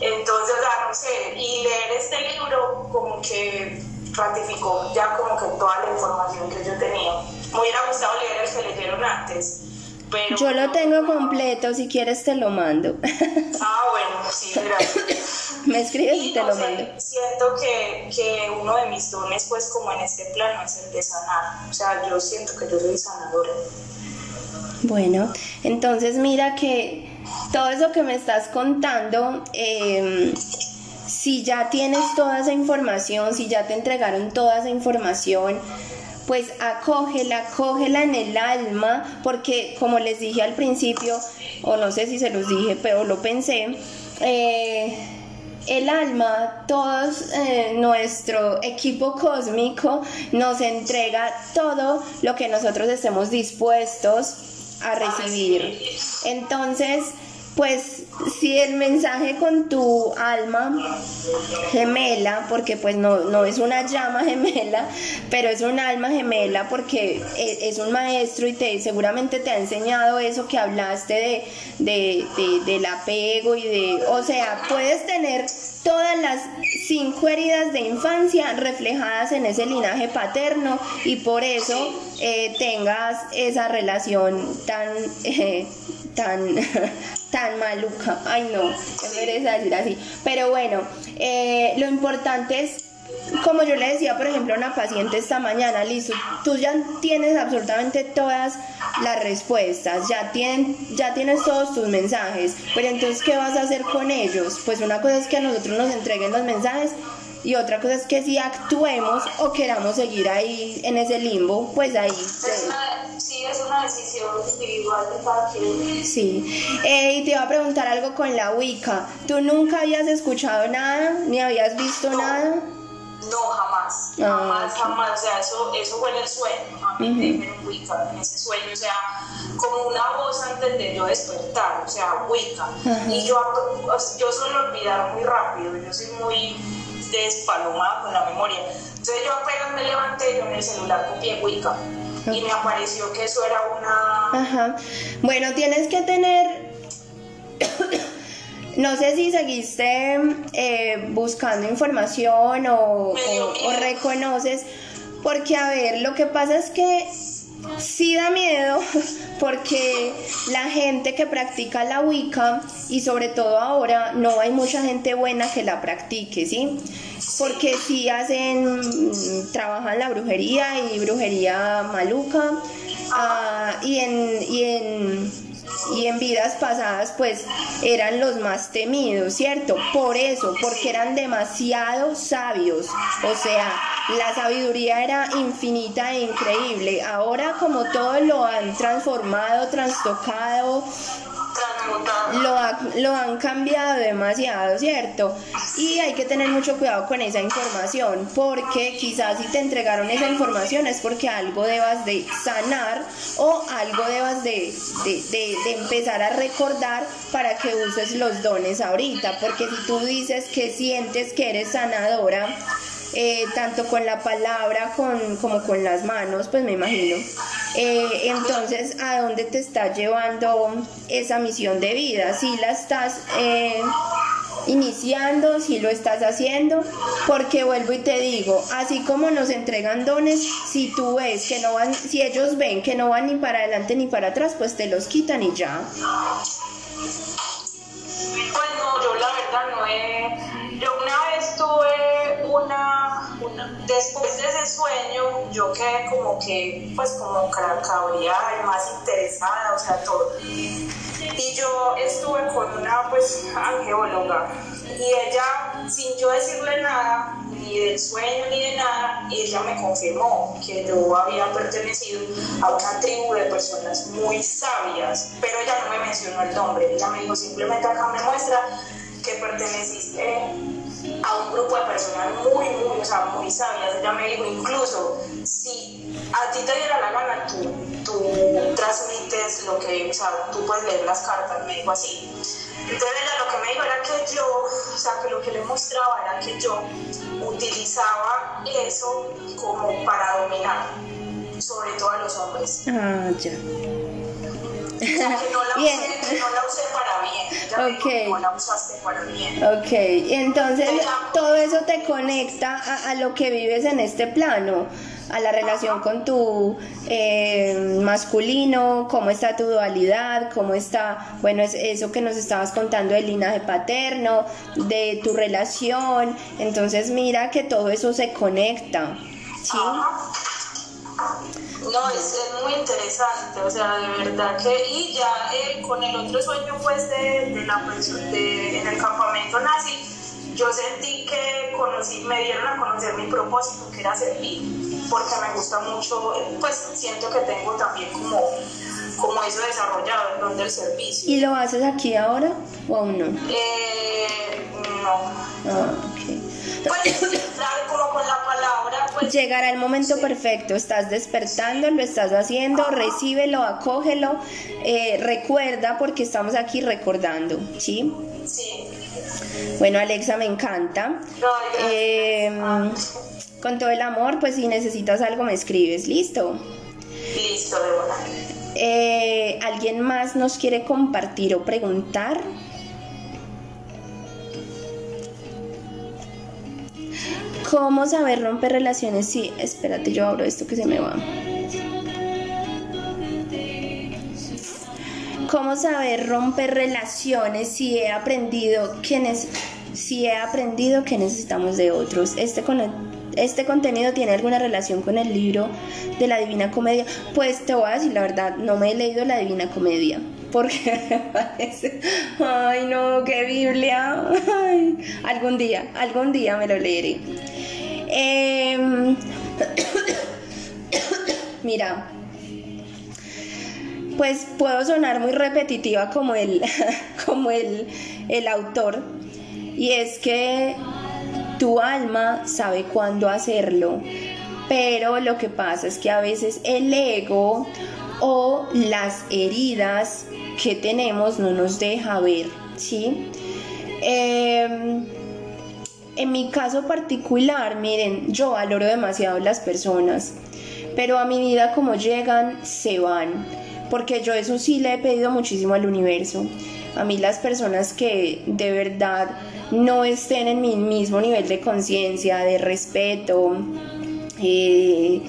S3: Entonces, no sé, y leer este libro como que ratificó ya como que toda la información que yo tenía. Me hubiera gustado leer el que leyeron antes. Pero
S1: yo lo tengo completo, si quieres te lo mando.
S3: Ah, bueno, sí, gracias.
S1: Me escribes y, te lo mando.
S3: Siento que, que, uno de mis dones, pues como en este plano, es el de sanar. O sea, yo siento que yo soy sanadora.
S1: Bueno, entonces mira que todo eso que me estás contando, eh, si ya tienes toda esa información, si ya te entregaron toda esa información, pues acógela, acógela en el alma, porque como les dije al principio, o no sé si se los dije, pero lo pensé, eh, el alma, todo eh, nuestro equipo cósmico nos entrega todo lo que nosotros estemos dispuestos a recibir. Entonces, pues si el mensaje con tu alma gemela, porque pues no, no es una llama gemela, pero es un alma gemela porque e, es, un maestro y te seguramente te ha enseñado eso que hablaste de, del apego y de, o sea, puedes tener todas las cinco heridas de infancia reflejadas en ese linaje paterno y por eso eh, tengas esa relación tan... Eh, tan, tan maluca. Ay, no, no merece decir así. Pero bueno, eh, lo importante es, como yo le decía, por ejemplo, a una paciente esta mañana, listo, tú ya tienes absolutamente todas las respuestas, ya, tienen, ya tienes todos tus mensajes, pero entonces, ¿qué vas a hacer con ellos? Pues una cosa es que a nosotros nos entreguen los mensajes y otra cosa es que si actuemos o queramos seguir ahí en ese limbo, pues ahí...
S3: sí, es una decisión individual de cada quien.
S1: Sí. Eh, y te iba a preguntar algo con la Wicca. ¿Tú nunca habías escuchado nada? ¿Ni habías visto nada?
S3: No, jamás,
S1: Ah,
S3: jamás, jamás, o sea, eso, eso fue en el sueño, a mí me dijeron Wicca, en ese sueño, o sea, como una voz antes de yo despertar, o sea, Wicca, y yo, yo suelo olvidar muy rápido, yo soy muy despalomada con la memoria, entonces yo apenas me levanté, yo en el celular copié Wicca, y me apareció que eso era una...
S1: Ajá. Bueno, tienes que tener. No sé si seguiste eh, buscando información o, o- reconoces, porque a ver, lo que pasa es que sí da miedo, porque la gente que practica la Wicca, y sobre todo ahora, no hay mucha gente buena que la practique, ¿sí? Porque sí hacen, mm, trabajan la brujería y brujería maluca, ah, y en... Y en y en vidas pasadas pues eran los más temidos, ¿cierto? Por eso, porque eran demasiado sabios, o sea, la sabiduría era infinita e increíble. Ahora como todo lo han transformado, trastocado, lo, ha- lo han cambiado demasiado, ¿cierto? Y hay que tener mucho cuidado con esa información, porque quizás si te entregaron esa información es porque algo debas de sanar o algo debas de, de- de- de empezar a recordar para que uses los dones ahorita, porque si tú dices que sientes que eres sanadora, eh, tanto con la palabra con, como con las manos, pues me imagino. Eh, entonces, ¿a dónde te está llevando esa misión de vida? Si la estás eh, iniciando, si lo estás haciendo, porque vuelvo y te digo, así como nos entregan dones, si tú ves que no van, si ellos ven que no van ni para adelante ni para atrás, pues te los quitan y ya.
S3: Pues no, yo la verdad no he. Yo una vez tuve una, una- Después de ese sueño, yo quedé como que, pues como ca- cabreada y más interesada, o sea, todo. Y yo estuve con una, pues, angeóloga. Y ella, sin yo decirle nada, ni del sueño ni de nada, ella me confirmó que yo había pertenecido a una tribu de personas muy sabias, pero ella no me mencionó el nombre, ella me dijo simplemente acá me muestra que perteneciste a un grupo de personas muy, muy, o sea, muy sabias. Ella me dijo, incluso si a ti te diera la gana, tú, tú transmites lo que, o sea, tú puedes leer las cartas, me dijo así. Entonces ella lo que me dijo era que yo, o sea, que lo que le mostraba era que yo utilizaba eso como para dominar, sobre todo a los hombres.
S1: Ah, ya.
S3: O sea, que no la
S1: Bien.
S3: usé, que no la usé para bien. Ella me dijo,
S1: Ok.
S3: no la usaste para bien.
S1: Ok, y entonces todo eso te conecta a, a lo que vives en este plano, a la relación con tu eh, masculino, cómo está tu dualidad, cómo está, bueno, es eso que nos estabas contando del linaje paterno, de tu relación, entonces mira que todo eso se conecta, ¿sí?
S3: Ajá. No, es, es muy interesante, o sea, de verdad que, y ya eh, con el otro sueño, pues, de, de la de, en el campamento nazi, yo sentí que conocí, me dieron a conocer mi propósito, que era servir, porque me gusta mucho, pues, siento que tengo también como, como eso desarrollado, el don del servicio.
S1: ¿Y lo haces aquí ahora o aún no?
S3: Eh, no,
S1: Ah, ok.
S3: pues, claro, como con la
S1: Llegará el momento perfecto, estás despertando, lo estás haciendo, recíbelo, acógelo, eh, recuerda porque estamos aquí recordando, ¿sí?
S3: sí.
S1: Bueno, Alexa, me encanta.
S3: Gracias.
S1: Eh, con todo el amor, pues si necesitas algo me escribes, listo.
S3: Listo, de.
S1: Eh, ¿Alguien más nos quiere compartir o preguntar? ¿Cómo saber romper relaciones? Sí, espérate, yo abro esto que se me va. ¿Cómo saber romper relaciones si he aprendido nece- si he aprendido que necesitamos de otros? Este con este contenido tiene alguna relación con el libro de la Divina Comedia. Pues te voy a decir la verdad, no me he leído la Divina Comedia. Porque parece, ay no, qué Biblia. Algún día, algún día me lo leeré. Em, mira, pues puedo sonar muy repetitiva como el, como el, el autor. Y es que tu alma sabe cuándo hacerlo. Pero lo que pasa es que a veces el ego o las heridas que tenemos no nos deja ver, ¿sí? Em, en mi caso particular, miren, yo valoro demasiado las personas, pero a mi vida como llegan, se van, porque yo eso sí le he pedido muchísimo al universo. A mí las personas que de verdad no estén en mi mismo nivel de conciencia, de respeto, eh,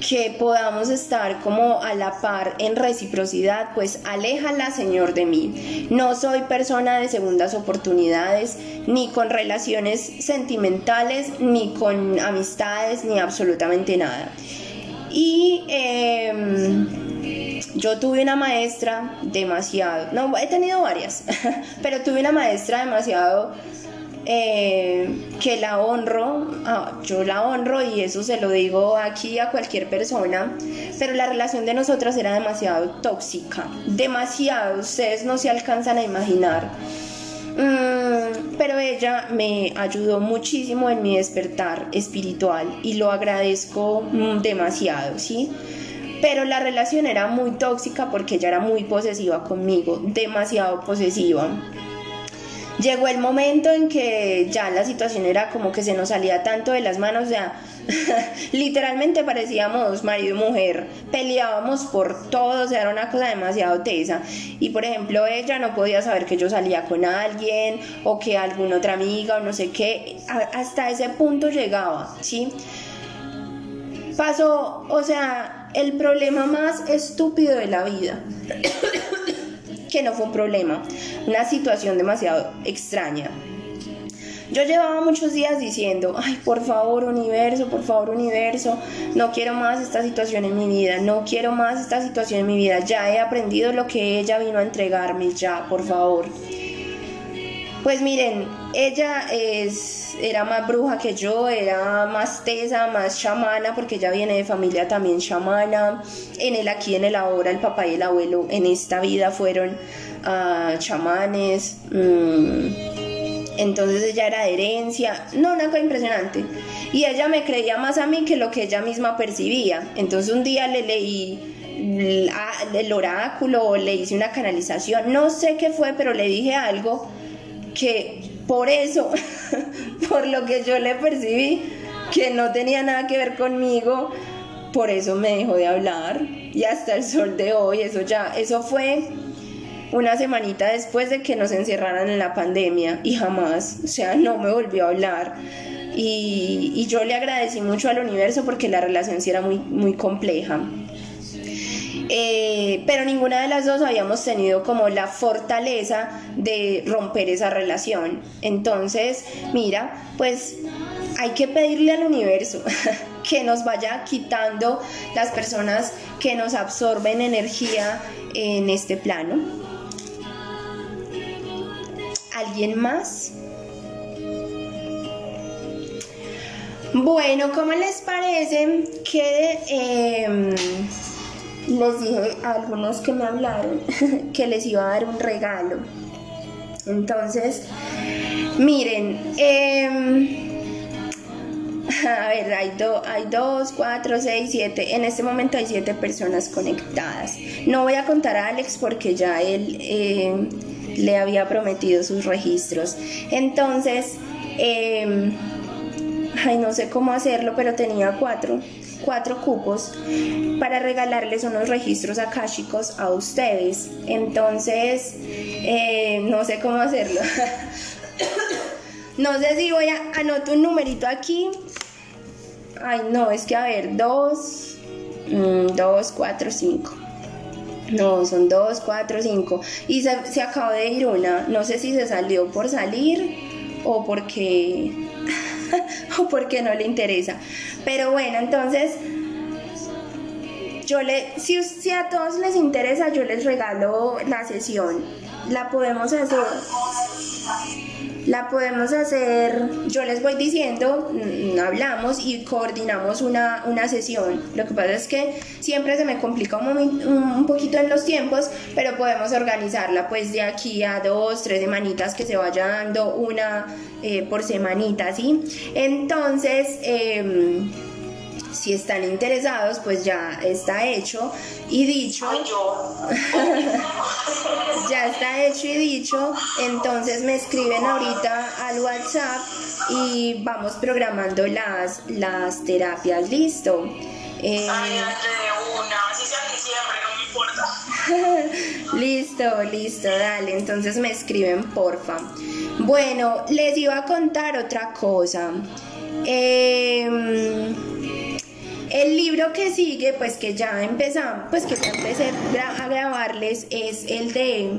S1: que podamos estar como a la par en reciprocidad, pues aléjala, Señor, de mí. No soy persona de segundas oportunidades, ni con relaciones sentimentales, ni con amistades, ni absolutamente nada. Y em, yo tuve una maestra demasiado, no, he tenido varias, pero tuve una maestra demasiado eh, que la honro, ah, yo la honro y eso se lo digo aquí a cualquier persona, pero la relación de nosotras era demasiado tóxica, demasiado, ustedes no se alcanzan a imaginar. Mm, pero ella me ayudó muchísimo en mi despertar espiritual y lo agradezco demasiado, ¿sí? Pero la relación era muy tóxica porque ella era muy posesiva conmigo, demasiado posesiva llegó el momento en que ya la situación era como que se nos salía tanto de las manos, o sea, literalmente parecíamos marido y mujer, peleábamos por todo, o sea, era una cosa demasiado tesa. Y por ejemplo, ella no podía saber que yo salía con alguien o que alguna otra amiga o no sé qué, hasta ese punto llegaba, ¿sí? Pasó, o sea, el problema más estúpido de la vida que no fue un problema, una situación demasiado extraña. Yo llevaba muchos días diciendo, ay, por favor, universo, por favor, universo, no quiero más esta situación en mi vida, no quiero más esta situación en mi vida, ya he aprendido lo que ella vino a entregarme, ya, por favor. Pues miren, ella es, era más bruja que yo, era más tesa, más chamana, porque ella viene de familia también chamana. En el aquí, en el ahora, el papá y el abuelo en esta vida fueron uh, chamanes. Mm, entonces ella era herencia. No, una cosa impresionante. Y ella me creía más a mí que lo que ella misma percibía. Entonces un día le leí el oráculo, le hice una canalización, no sé qué fue, pero le dije algo que por eso, por lo que yo le percibí, que no tenía nada que ver conmigo, por eso me dejó de hablar y hasta el sol de hoy, eso ya, eso fue una semanita después de que nos encerraran en la pandemia y jamás, o sea, no me volvió a hablar. Y, yo le agradecí mucho al universo porque la relación sí era muy, muy compleja. Eh, pero ninguna de las dos habíamos tenido como la fortaleza de romper esa relación. Entonces, mira, pues hay que pedirle al universo que nos vaya quitando las personas que nos absorben energía en este plano. ¿Alguien más? Bueno, ¿cómo les parece que... Em, les dije a algunos que me hablaron que les iba a dar un regalo. Entonces, miren, em, a ver, hay, hay dos, cuatro, seis, siete. En este momento hay siete personas conectadas. No voy a contar a Alex porque ya él em, le había prometido sus registros. Entonces, em, ay, no sé cómo hacerlo, pero tenía cuatro cuatro cupos para regalarles unos registros akáshicos a ustedes. Entonces, eh, no sé cómo hacerlo. no sé si voy a anotar un numerito aquí. Ay, no, es que a ver, dos, mm, dos, cuatro, cinco. No, son dos, cuatro, cinco. Y se, se acabó de ir una. No sé si se salió por salir o porque o porque no le interesa. Pero bueno, entonces yo le, si, si, a todos les interesa, yo les regalo la sesión. La podemos hacer. La podemos hacer, yo les voy diciendo, mm, hablamos y coordinamos una, una sesión. Lo que pasa es que siempre se me complica un, poquito en los tiempos, pero podemos organizarla pues de aquí a dos, tres semanitas que se vaya dando una eh, por semanita, ¿sí? Entonces, em, si están interesados, pues ya está hecho y dicho.
S3: Ay, yo.
S1: Ya está hecho y dicho, entonces me escriben ahorita al WhatsApp y vamos programando las, las terapias, listo. Eh,
S3: Ay, André, de una. Así sea en diciembre, no me importa.
S1: listo, listo, dale, entonces me escriben porfa. Bueno, les iba a contar otra cosa. Em, el libro que sigue, pues que ya empezamos, pues que ya empecé a grabarles, es el de